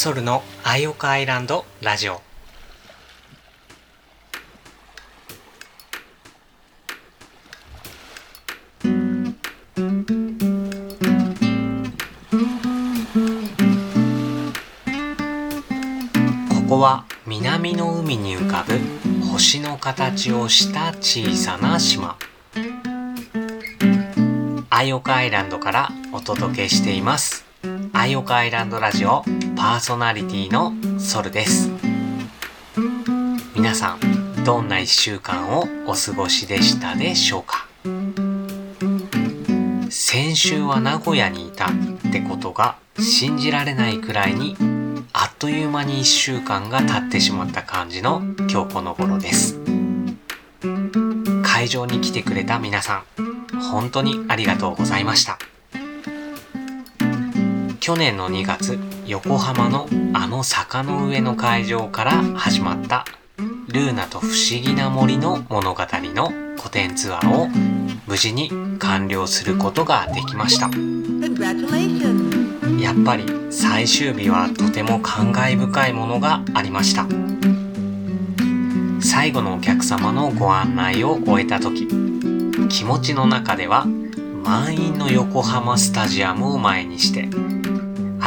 ソルのアイオカアイランドラジオ。ここは南の海に浮かぶ星の形をした小さな島。アイオカアイランドからお届けしています。アイオカアイランドラジオ。パーソナリティのソルです。皆さんどんな1週間をお過ごしでしたでしょうか？先週は名古屋にいたってことが信じられないくらいにあっという間に1週間が経ってしまった感じの今日この頃です。会場に来てくれた皆さん本当にありがとうございました。去年の2月横浜のあの坂の上の会場から始まったルーナと不思議な森の物語の古典ツアーを無事に完了することができました。やっぱり最終日はとても感慨深いものがありました。最後のお客様のご案内を終えた時気持ちの中では満員の横浜スタジアムを前にして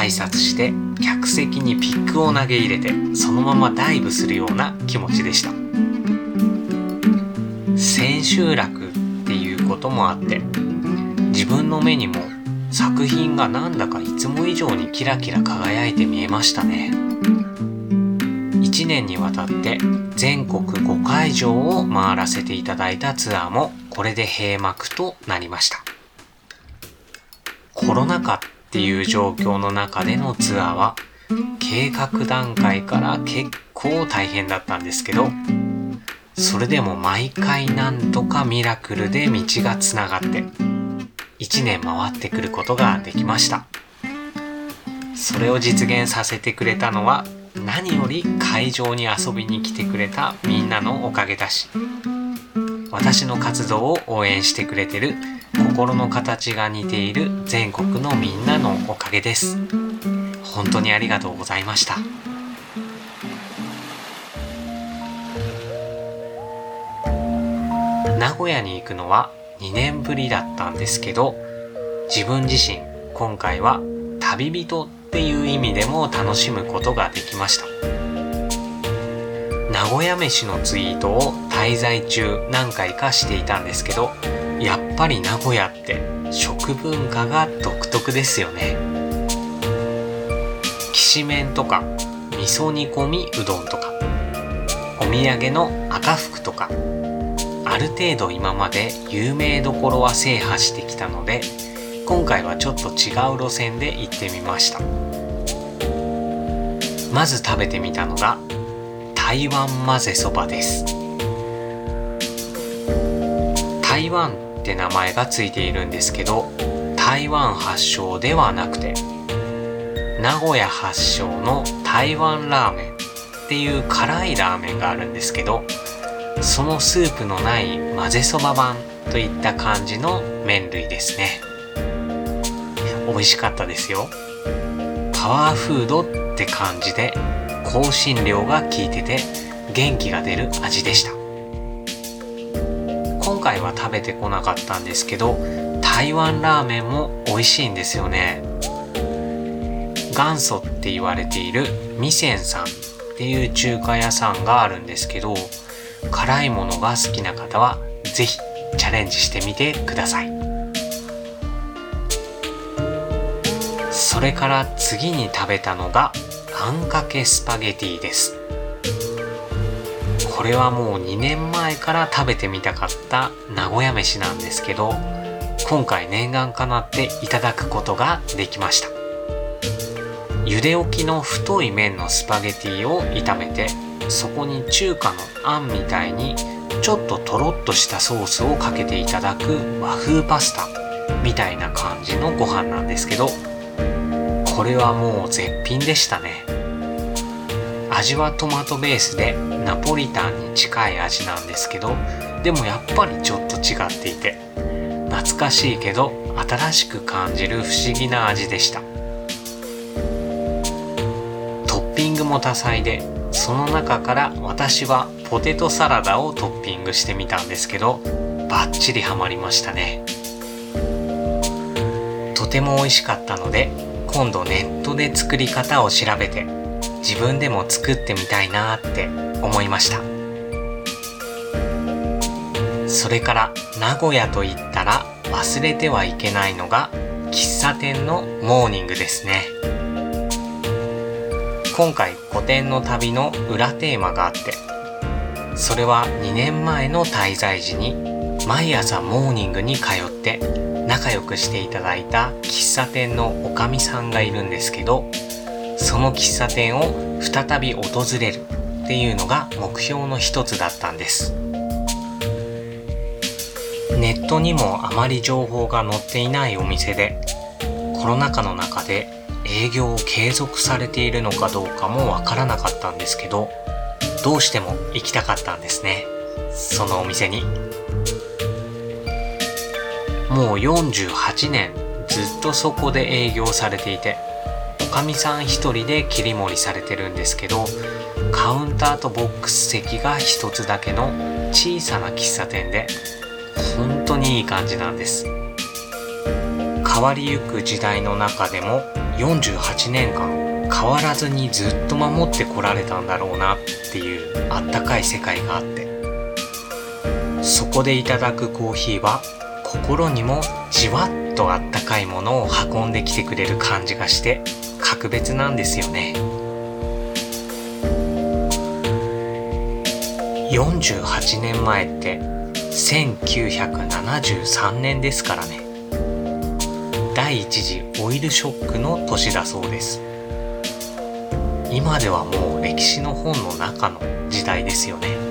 挨拶して客席にピックを投げ入れてそのままダイブするような気持ちでした。千秋楽っていうこともあって自分の目にも作品がなんだかいつも以上にキラキラ輝いて見えましたね。1年にわたって全国5会場を回らせていただいたツアーもこれで閉幕となりました。コロナ禍ていう状況の中でのツアーは計画段階から結構大変だったんですけどそれでも毎回なんとかミラクルで道がつながって1年回ってくることができました。それを実現させてくれたのは何より会場に遊びに来てくれたみんなのおかげだし私の活動を応援してくれてる心の形が似ている全国のみんなのおかげです。本当にありがとうございました。名古屋に行くのは2年ぶりだったんですけど自分自身今回は旅人っていう意味でも楽しむことができました。名古屋飯のツイートを滞在中何回かしていたんですけどやっぱり名古屋って食文化が独特ですよね。きしめんとか味噌煮込みうどんとかお土産の赤福とかある程度今まで有名どころは制覇してきたので今回はちょっと違う路線で行ってみました。まず食べてみたのが台湾混ぜそばです。台湾って名前がついているんですけど台湾発祥ではなくて名古屋発祥の台湾ラーメンっていう辛いラーメンがあるんですけどそのスープのない混ぜそば版といった感じの麺類ですね。美味しかったですよ。パワーフードって感じで香辛料が効いてて元気が出る味でした。今回は食べてこなかったんですけど台湾ラーメンも美味しいんですよね。元祖って言われている味仙さんっていう中華屋さんがあるんですけど辛いものが好きな方は是非チャレンジしてみてください。それから次に食べたのがあんかけスパゲティです。これはもう2年前から食べてみたかった名古屋飯なんですけど今回念願かなっていただくことができました。茹で置きの太い麺のスパゲティを炒めてそこに中華のあんみたいにちょっととろっとしたソースをかけていただく和風パスタみたいな感じのご飯なんですけどこれはもう絶品でしたね。味はトマトベースでナポリタンに近い味なんですけどでもやっぱりちょっと違っていて懐かしいけど新しく感じる不思議な味でした。トッピングも多彩でその中から私はポテトサラダをトッピングしてみたんですけどバッチリハマりましたね。とても美味しかったので今度ネットで作り方を調べて自分でも作ってみたいなって思いました。それから名古屋といったら忘れてはいけないのが喫茶店のモーニングですね。今回古典の旅の裏テーマがあってそれは2年前の滞在時に毎朝モーニングに通って仲良くしていただいた喫茶店のおかみさんがいるんですけどその喫茶店を再び訪れるっていうのが目標の一つだったんです。ネットにもあまり情報が載っていないお店でコロナ禍の中で営業を継続されているのかどうかもわからなかったんですけどどうしても行きたかったんですね。そのお店に。もう48年ずっとそこで営業されていておかみさん一人で切り盛りされてるんですけどカウンターとボックス席が一つだけの小さな喫茶店で本当にいい感じなんです。変わりゆく時代の中でも48年間変わらずにずっと守ってこられたんだろうなっていうあったかい世界があってそこでいただくコーヒーは心にもじわっとあったかいものを運んできてくれる感じがして格別なんですよね。48年前って1973年ですからね。第一次オイルショックの年だそうです。今ではもう歴史の本の中の時代ですよね。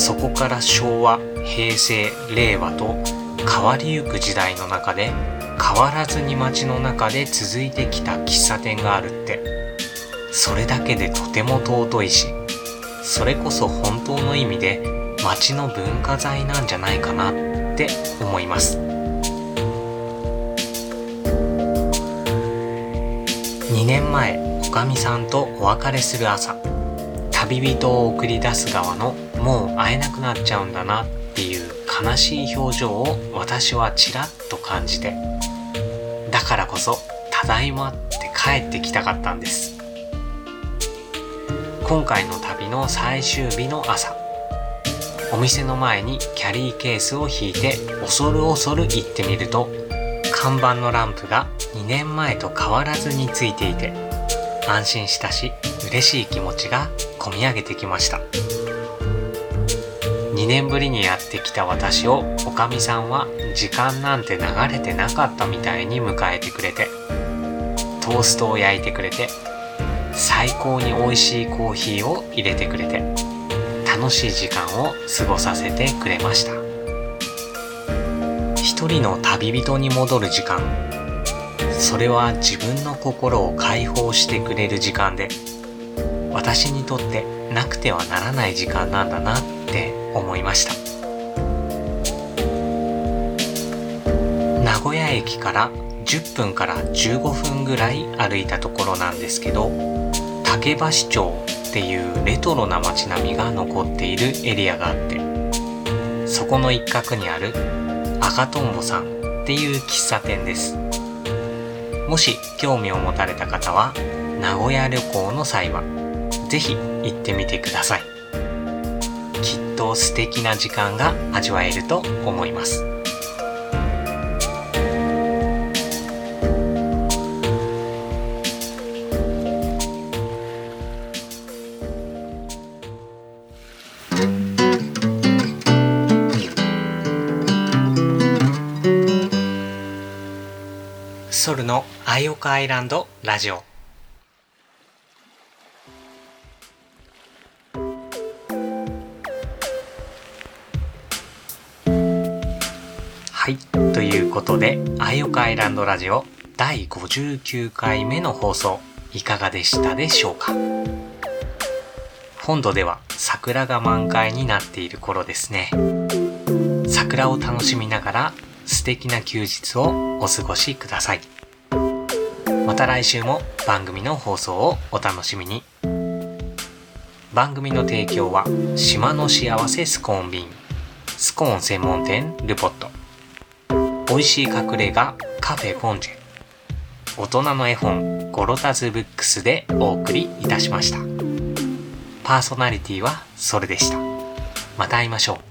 そこから昭和平成令和と変わりゆく時代の中で変わらずに街の中で続いてきた喫茶店があるって。それだけでとても尊いしそれこそ本当の意味で街の文化財なんじゃないかなって思います。2年前おかみさんとお別れする朝旅人を送り出す側のもう会えなくなっちゃうんだなっていう悲しい表情を私はちらっと感じてだからこそ「ただいま」って帰ってきたかったんです。今回の旅の最終日の朝お店の前にキャリーケースを引いて恐る恐る行ってみると看板のランプが2年前と変わらずについていて安心したし嬉しい気持ちがこみ上げてきました。2年ぶりにやってきた私をおかみさんは時間なんて流れてなかったみたいに迎えてくれてトーストを焼いてくれて最高に美味しいコーヒーを入れてくれて楽しい時間を過ごさせてくれました。一人の旅人に戻る時間それは自分の心を解放してくれる時間で私にとってなくてはならない時間なんだなって思いました。名古屋駅から10分から15分ぐらい歩いたところなんですけど竹橋町っていうレトロな街並みが残っているエリアがあってそこの一角にある赤とんぼさんっていう喫茶店です。もし興味を持たれた方は名古屋旅行の際は是非行ってみてください。きっと素敵な時間が味わえると思います。ソルのアイオカアイランドラジオ。はいということでアイオカアイランドラジオ第59回目の放送いかがでしたでしょうか？本土では桜が満開になっている頃ですね。桜を楽しみながら素敵な休日をお過ごしください。また来週も番組の放送をお楽しみに。番組の提供は島の幸せスコーン便スコーン専門店ルポット。美味しい隠れ家カフェポンジェ。大人の絵本ゴロタズブックスでお送りいたしました。パーソナリティはそれでした。また会いましょう。大人を時々お休みしよう